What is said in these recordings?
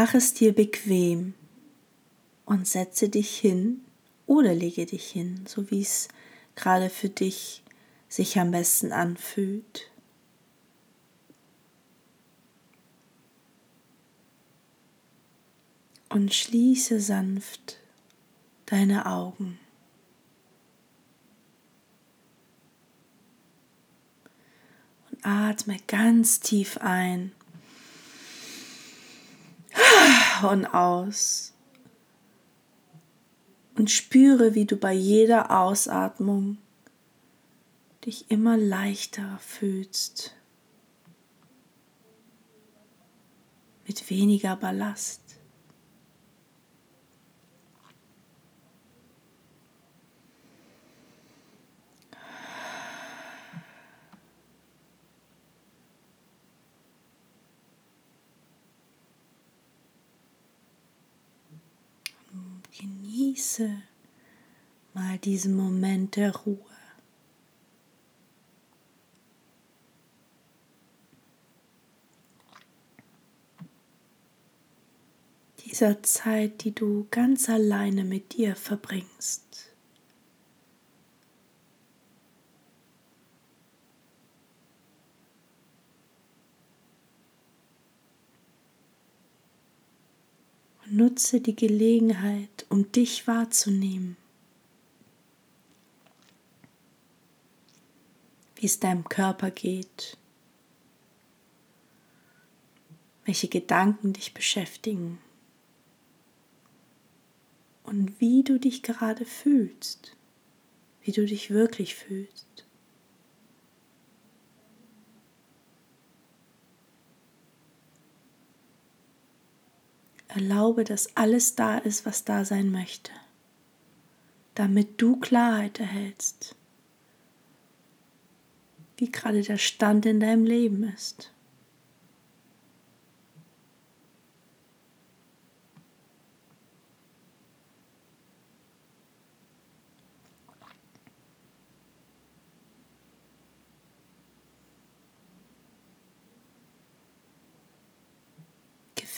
Mach es dir bequem und setze dich hin oder lege dich hin, so wie es gerade für dich sich am besten anfühlt. Und schließe sanft deine Augen. Und atme ganz tief ein und aus und spüre, wie du bei jeder Ausatmung dich immer leichter fühlst, mit weniger Ballast. Genieße mal diesen Moment der Ruhe. Dieser Zeit, die du ganz alleine mit dir verbringst. Nutze die Gelegenheit, um dich wahrzunehmen. Wie es deinem Körper geht, welche Gedanken dich beschäftigen und wie du dich gerade fühlst, wie du dich wirklich fühlst. Erlaube, dass alles da ist, was da sein möchte, damit du Klarheit erhältst, wie gerade der Stand in deinem Leben ist.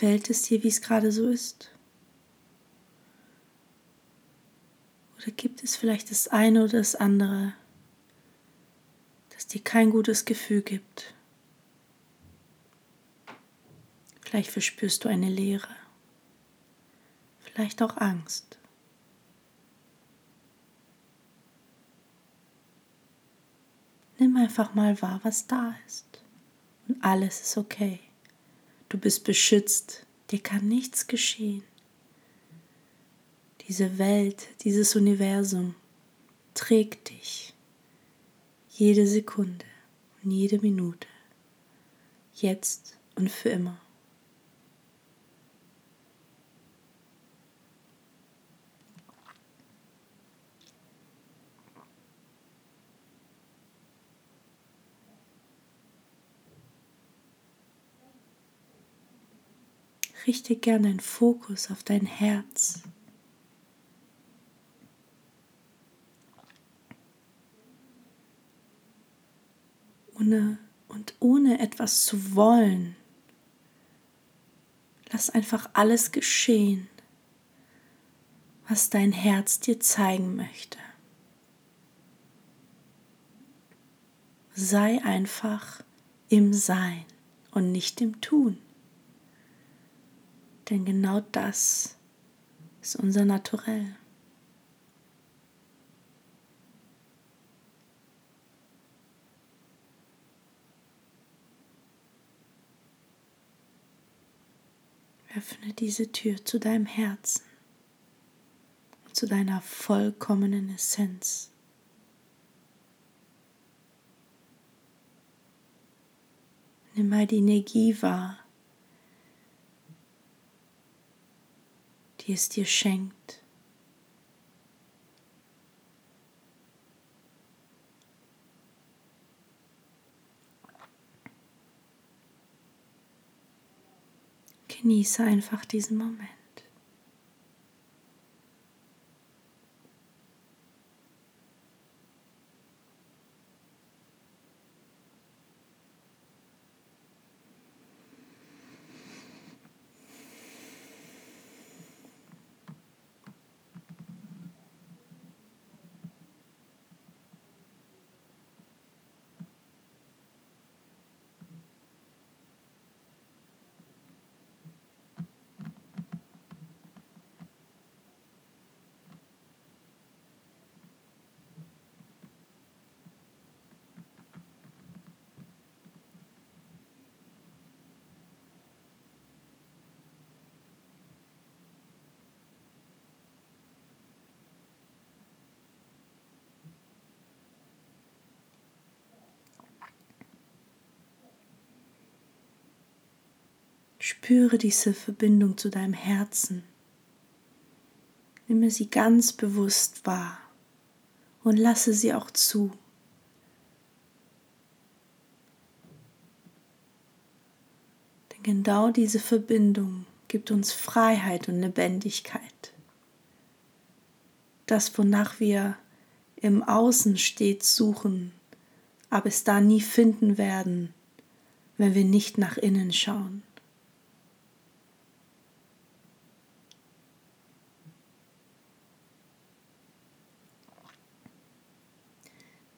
Gefällt es dir, wie es gerade so ist? Oder gibt es vielleicht das eine oder das andere, das dir kein gutes Gefühl gibt? Vielleicht verspürst du eine Leere, vielleicht auch Angst. Nimm einfach mal wahr, was da ist. Und alles ist okay. Du bist beschützt, dir kann nichts geschehen. Diese Welt, dieses Universum trägt dich jede Sekunde und jede Minute, jetzt und für immer. Richte gerne den Fokus auf dein Herz. Ohne, und ohne etwas zu wollen, lass einfach alles geschehen, was dein Herz dir zeigen möchte. Sei einfach im Sein und nicht im Tun. Denn genau das ist unser Naturell. Öffne diese Tür zu deinem Herzen zu deiner vollkommenen Essenz. Nimm mal die Energie wahr, die es dir schenkt. Genieße einfach diesen Moment. Spüre diese Verbindung zu deinem Herzen. Nimme sie ganz bewusst wahr und lasse sie auch zu. Denn genau diese Verbindung gibt uns Freiheit und Lebendigkeit. Das, wonach wir im Außen stets suchen, aber es da nie finden werden, wenn wir nicht nach innen schauen.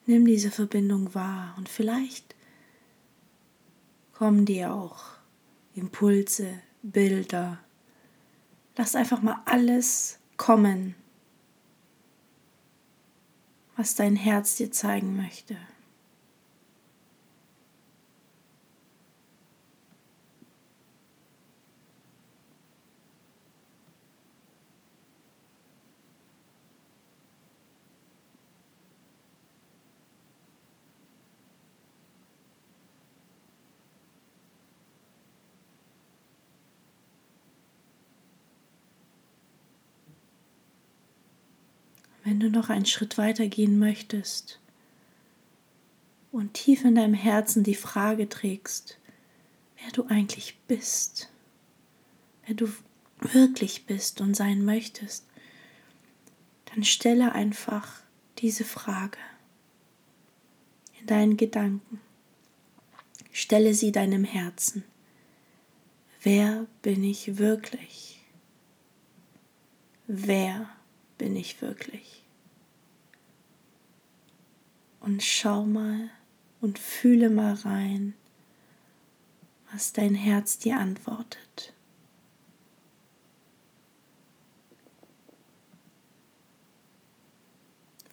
Nimm diese Verbindung wahr und vielleicht kommen dir auch Impulse, Bilder. Lass einfach mal alles kommen, was dein Herz dir zeigen möchte. Wenn du noch einen Schritt weiter gehen möchtest und tief in deinem Herzen die Frage trägst, wer du eigentlich bist, wer du wirklich bist und sein möchtest, dann stelle einfach diese Frage in deinen Gedanken. Stelle sie deinem Herzen. Wer bin ich wirklich? Wer bin ich wirklich? Und schau mal und fühle mal rein, was dein Herz dir antwortet.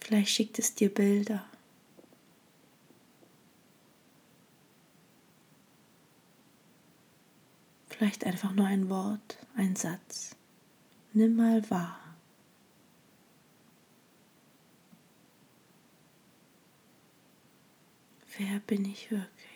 Vielleicht schickt es dir Bilder. Vielleicht einfach nur ein Wort, ein Satz. Nimm mal wahr. Wer bin ich wirklich?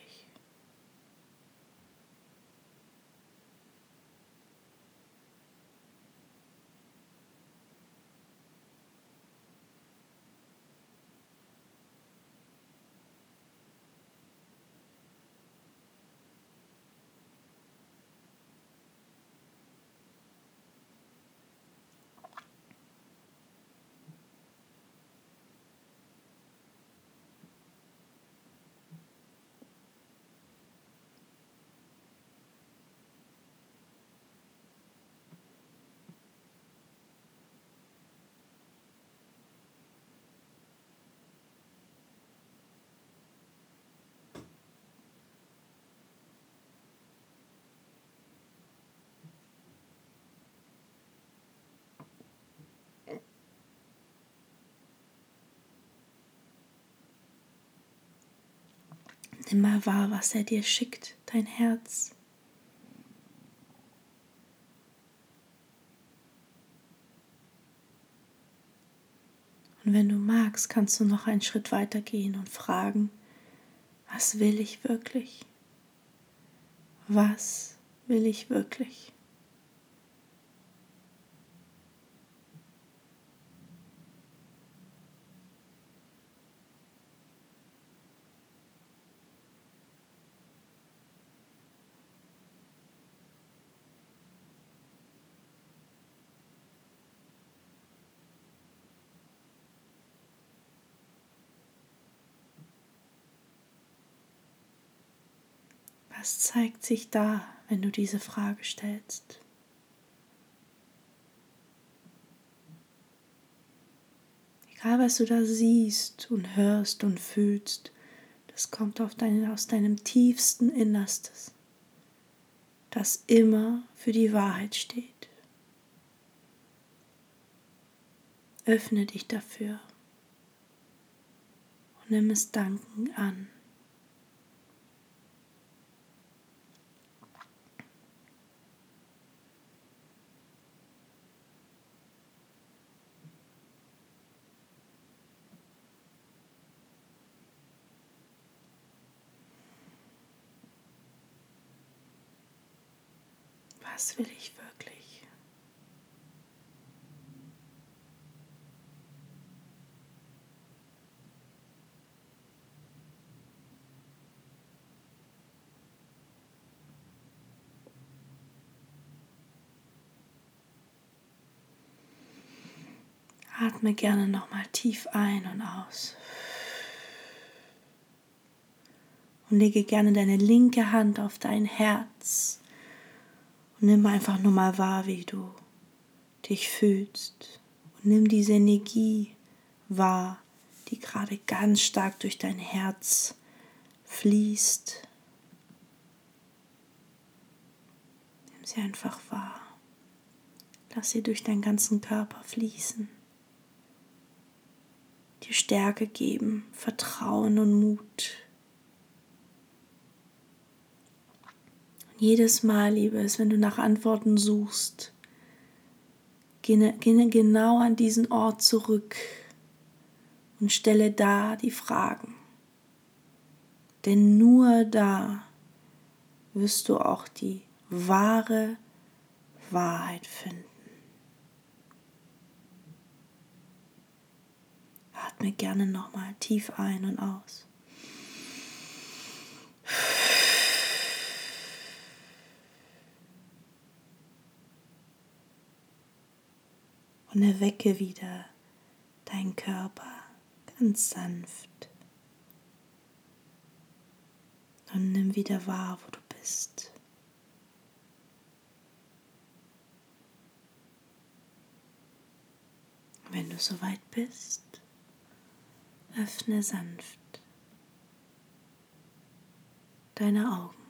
Nimm mal wahr, was er dir schickt, dein Herz. Und wenn du magst, kannst du noch einen Schritt weiter gehen und fragen, was will ich wirklich? Was will ich wirklich? Was zeigt sich da, wenn du diese Frage stellst? Egal, was du da siehst und hörst und fühlst, das kommt dein, aus deinem tiefsten Innerstes, das immer für die Wahrheit steht. Öffne dich dafür und nimm es danken an. Was will ich wirklich? Atme gerne nochmal tief ein und aus. Und lege gerne deine linke Hand auf dein Herz nimm einfach nur mal wahr, wie du dich fühlst. Und nimm diese Energie wahr, die gerade ganz stark durch dein Herz fließt. Nimm sie einfach wahr. Lass sie durch deinen ganzen Körper fließen. Dir Stärke geben, Vertrauen und Mut. Jedes Mal, Liebes, wenn du nach Antworten suchst, gehe, genau an diesen Ort zurück und stelle da die Fragen. Denn nur da wirst du auch die wahre Wahrheit finden. Atme gerne nochmal tief ein und aus. Und erwecke wieder deinen Körper ganz sanft. Und nimm wieder wahr, wo du bist. Wenn du soweit bist, öffne sanft deine Augen.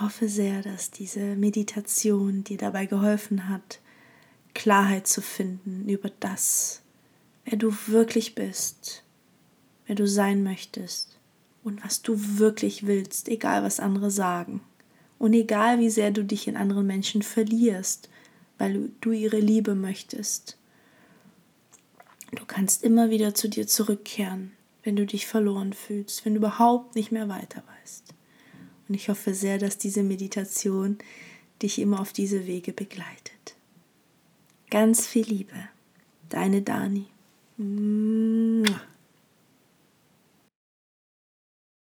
Ich hoffe sehr, dass diese Meditation dir dabei geholfen hat, Klarheit zu finden über das, wer du wirklich bist, wer du sein möchtest und was du wirklich willst, egal was andere sagen. Und egal wie sehr du dich in anderen Menschen verlierst, weil du ihre Liebe möchtest. Du kannst immer wieder zu dir zurückkehren, wenn du dich verloren fühlst, wenn du überhaupt nicht mehr weiter weißt. Und ich hoffe sehr, dass diese Meditation dich immer auf diese Wege begleitet. Ganz viel Liebe, deine Dani.